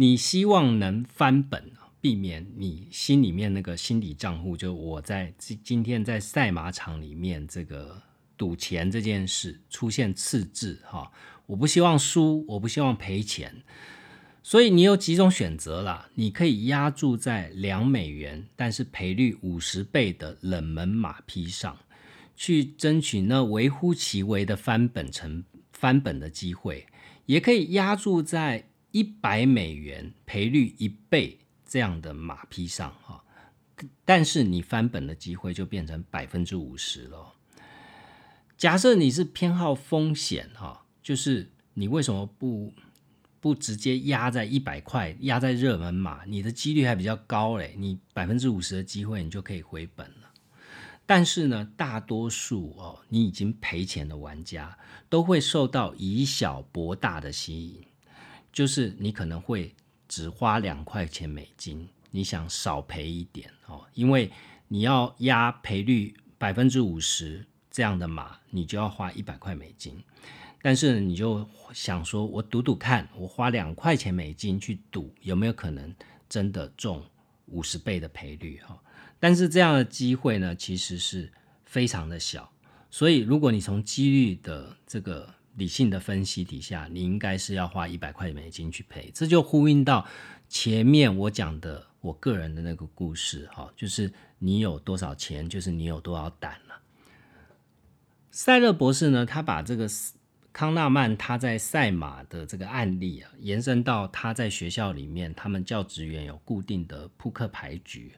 你希望能翻本，避免你心里面那个心理账户，就我在今今天在赛马场里面这个赌钱这件事出现赤字哈，我不希望输，我不希望赔钱，所以你有几种选择啦，你可以压注在两美元，但是赔率五十倍的冷门马匹上。去争取那微乎其微的翻本成翻本的机会，也可以压注在一百美元赔率一倍这样的马匹上哈，但是你翻本的机会就变成百分之五十了。假设你是偏好风险哈，就是你为什么不不直接压在一百块，压在热门马，你的几率还比较高嘞，你百分之五十的机会你就可以回本了。但是呢，大多数哦，你已经赔钱的玩家都会受到以小博大的吸引，就是你可能会只花两块钱美金，你想少赔一点哦，因为你要压赔率百分之五十这样的马，你就要花一百块美金。但是你就想说，我赌赌看，我花两块钱美金去赌，有没有可能真的中五十倍的赔率哈？但是这样的机会呢，其实是非常的小，所以如果你从几率的这个理性的分析底下，你应该是要花一百块美金去赔，这就呼应到前面我讲的我个人的那个故事哈，就是你有多少钱，就是你有多少胆了。塞勒博士呢，他把这个康纳曼他在赛马的这个案例啊，延伸到他在学校里面，他们教职员有固定的扑克牌局。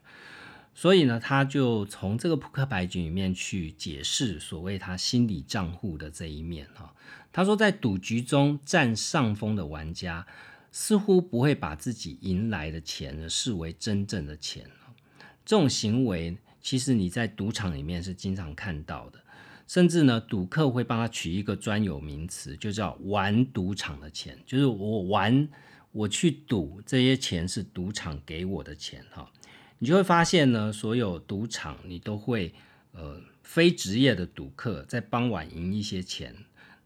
所以呢，他就从这个扑克牌局里面去解释所谓他心理账户的这一面哈。他说，在赌局中占上风的玩家似乎不会把自己赢来的钱呢视为真正的钱这种行为其实你在赌场里面是经常看到的。甚至呢，赌客会帮他取一个专有名词，就叫玩赌场的钱，就是我玩，我去赌，这些钱是赌场给我的钱哈。你就会发现呢，所有赌场你都会，呃，非职业的赌客在傍晚赢一些钱，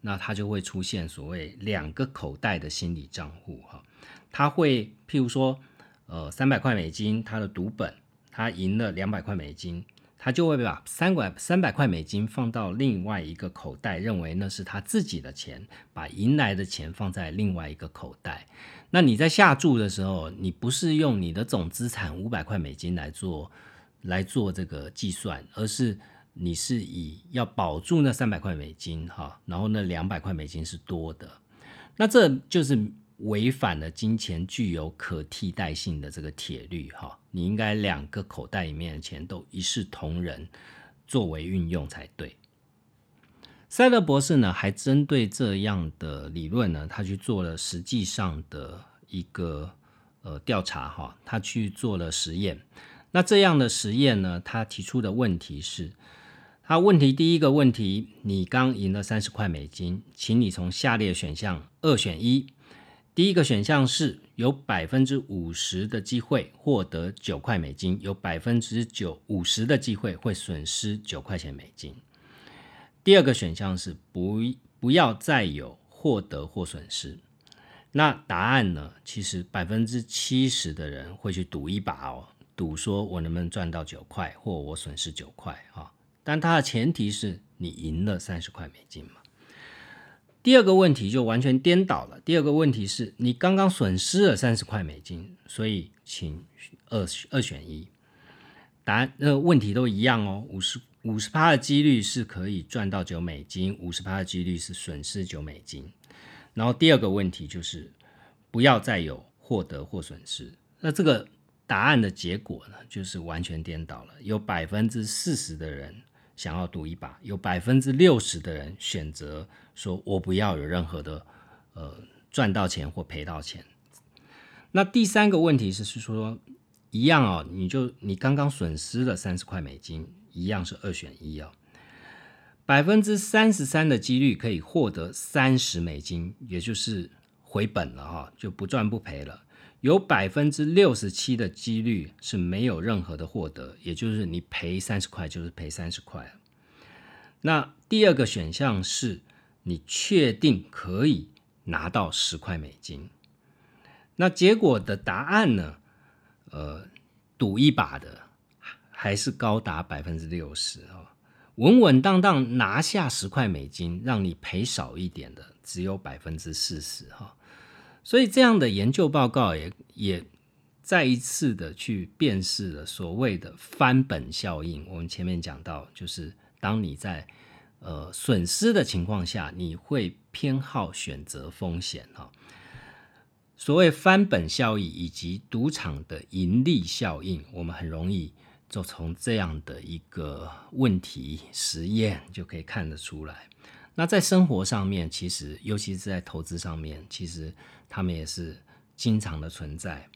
那他就会出现所谓两个口袋的心理账户哈。他会譬如说，呃，三百块美金他的赌本，他赢了两百块美金。他就会把三百三百块美金放到另外一个口袋，认为那是他自己的钱，把赢来的钱放在另外一个口袋。那你在下注的时候，你不是用你的总资产五百块美金来做来做这个计算，而是你是以要保住那三百块美金哈，然后那两百块美金是多的，那这就是。违反了金钱具有可替代性的这个铁律，哈，你应该两个口袋里面的钱都一视同仁作为运用才对。塞勒博士呢，还针对这样的理论呢，他去做了实际上的一个呃调查，哈，他去做了实验。那这样的实验呢，他提出的问题是，他问题第一个问题，你刚赢了三十块美金，请你从下列选项二选一。第一个选项是有百分之五十的机会获得九块美金，有百分之九五十的机会会损失九块钱美金。第二个选项是不不要再有获得或损失。那答案呢？其实百分之七十的人会去赌一把哦，赌说我能不能赚到九块，或我损失九块啊？但它的前提是你赢了三十块美金嘛。第二个问题就完全颠倒了。第二个问题是你刚刚损失了三十块美金，所以请二二选一。答案呃问题都一样哦，五十五十趴的几率是可以赚到九美金，五十趴的几率是损失九美金。然后第二个问题就是不要再有获得或损失。那这个答案的结果呢，就是完全颠倒了。有百分之四十的人。想要赌一把，有百分之六十的人选择说：“我不要有任何的呃赚到钱或赔到钱。”那第三个问题是是说一样哦，你就你刚刚损失了三十块美金，一样是二选一哦。百分之三十三的几率可以获得三十美金，也就是回本了哈，就不赚不赔了。有百分之六十七的几率是没有任何的获得，也就是你赔三十块就是赔三十块。那第二个选项是你确定可以拿到十块美金。那结果的答案呢？呃，赌一把的还是高达百分之六十啊，稳稳当当拿下十块美金，让你赔少一点的只有百分之四十哈。所以这样的研究报告也也再一次的去辨识了所谓的翻本效应。我们前面讲到，就是当你在呃损失的情况下，你会偏好选择风险哈。所谓翻本效应以及赌场的盈利效应，我们很容易就从这样的一个问题实验就可以看得出来。那在生活上面，其实尤其是在投资上面，其实他们也是经常的存在。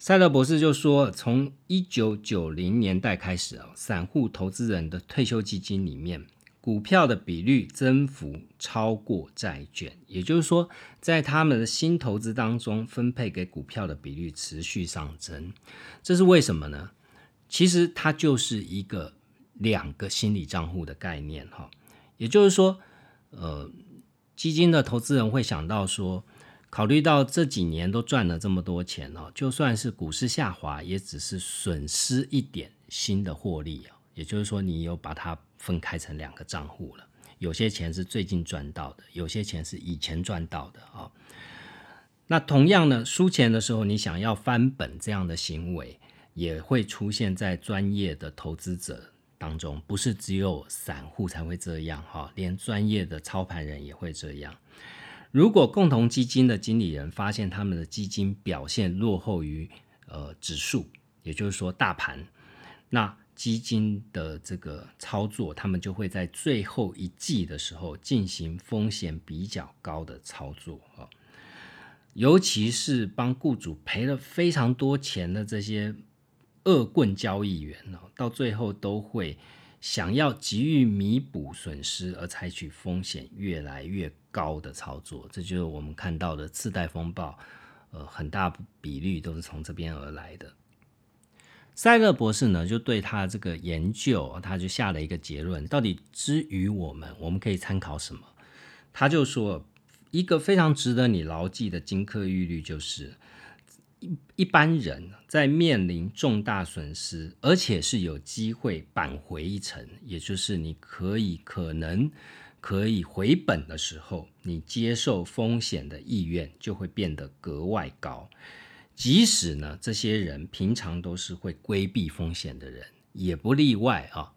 塞勒博士就说，从一九九零年代开始啊，散户投资人的退休基金里面，股票的比率增幅超过债券，也就是说，在他们的新投资当中，分配给股票的比率持续上升。这是为什么呢？其实它就是一个两个心理账户的概念哈。也就是说，呃，基金的投资人会想到说，考虑到这几年都赚了这么多钱哦，就算是股市下滑，也只是损失一点新的获利啊。也就是说，你有把它分开成两个账户了，有些钱是最近赚到的，有些钱是以前赚到的啊。那同样呢，输钱的时候，你想要翻本这样的行为，也会出现在专业的投资者。当中不是只有散户才会这样哈，连专业的操盘人也会这样。如果共同基金的经理人发现他们的基金表现落后于呃指数，也就是说大盘，那基金的这个操作，他们就会在最后一季的时候进行风险比较高的操作啊，尤其是帮雇主赔了非常多钱的这些。恶棍交易员哦，到最后都会想要急于弥补损失而采取风险越来越高的操作，这就是我们看到的次贷风暴，呃，很大比率都是从这边而来的。塞勒博士呢，就对他这个研究，他就下了一个结论：到底之于我们，我们可以参考什么？他就说，一个非常值得你牢记的金科玉律，就是一般人在面临重大损失，而且是有机会扳回一城，也就是你可以可能可以回本的时候，你接受风险的意愿就会变得格外高。即使呢，这些人平常都是会规避风险的人，也不例外啊。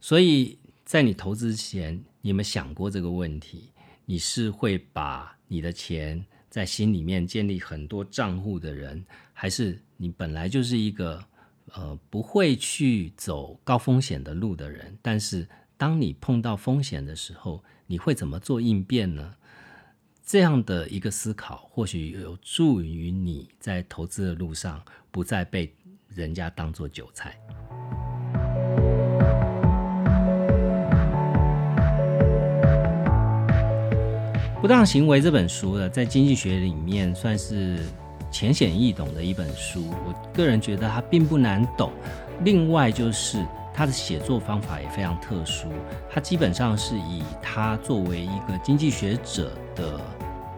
所以在你投资前，你有没有想过这个问题？你是会把你的钱在心里面建立很多账户的人，还是你本来就是一个呃不会去走高风险的路的人？但是当你碰到风险的时候，你会怎么做应变呢？这样的一个思考，或许有助于你在投资的路上不再被人家当做韭菜。不当行为这本书呢，在经济学里面算是浅显易懂的一本书。我个人觉得它并不难懂。另外就是它的写作方法也非常特殊，它基本上是以它作为一个经济学者的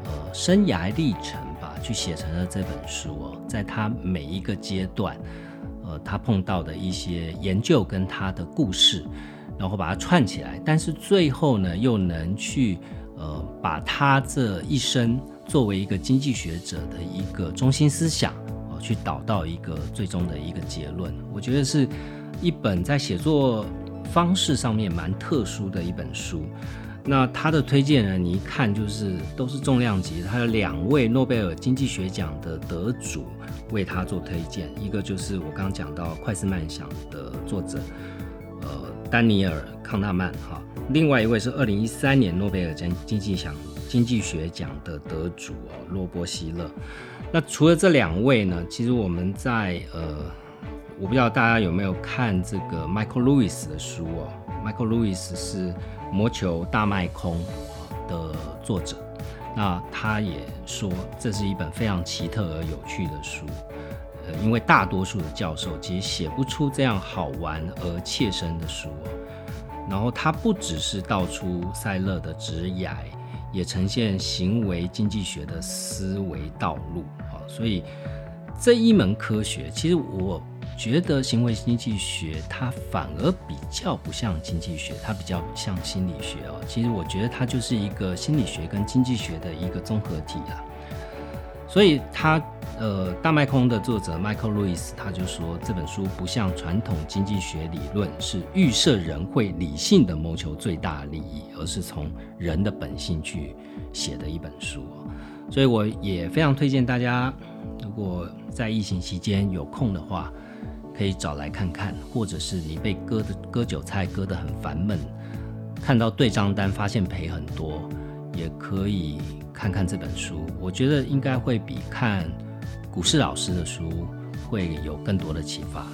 呃。生涯历程吧，去写成了这本书哦。在他每一个阶段，呃，他碰到的一些研究跟他的故事，然后把它串起来。但是最后呢，又能去呃，把他这一生作为一个经济学者的一个中心思想哦，去导到一个最终的一个结论。我觉得是一本在写作方式上面蛮特殊的一本书。那他的推荐人，你一看就是都是重量级。他有两位诺贝尔经济学奖的得主为他做推荐，一个就是我刚刚讲到《快思慢想》的作者，丹尼尔康纳曼哈。另外一位是二零一三年诺贝尔经经济奖经济学奖的得主哦，罗伯希勒。那除了这两位呢，其实我们在呃，我不知道大家有没有看这个 Michael Lewis 的书哦，Michael Lewis 是。魔球大卖空的作者，那他也说这是一本非常奇特而有趣的书。因为大多数的教授其实写不出这样好玩而切身的书哦。然后他不只是道出塞勒的职涯，也呈现行为经济学的思维道路啊。所以这一门科学，其实我。觉得行为经济学它反而比较不像经济学，它比较像心理学哦。其实我觉得它就是一个心理学跟经济学的一个综合体啊。所以他呃，大麦空的作者 Michael Lewis 他就说这本书不像传统经济学理论是预设人会理性的谋求最大利益，而是从人的本性去写的一本书。所以我也非常推荐大家，如果在疫情期间有空的话。可以找来看看，或者是你被割的割韭菜割得很烦闷，看到对账单发现赔很多，也可以看看这本书。我觉得应该会比看股市老师的书会有更多的启发。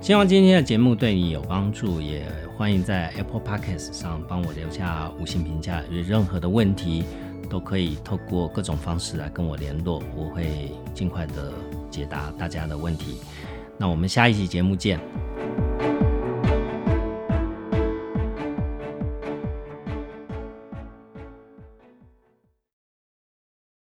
希望今天的节目对你有帮助，也欢迎在 Apple Podcast 上帮我留下五星评价。有任何的问题都可以透过各种方式来跟我联络，我会尽快的解答大家的问题。那我们下一期节目见。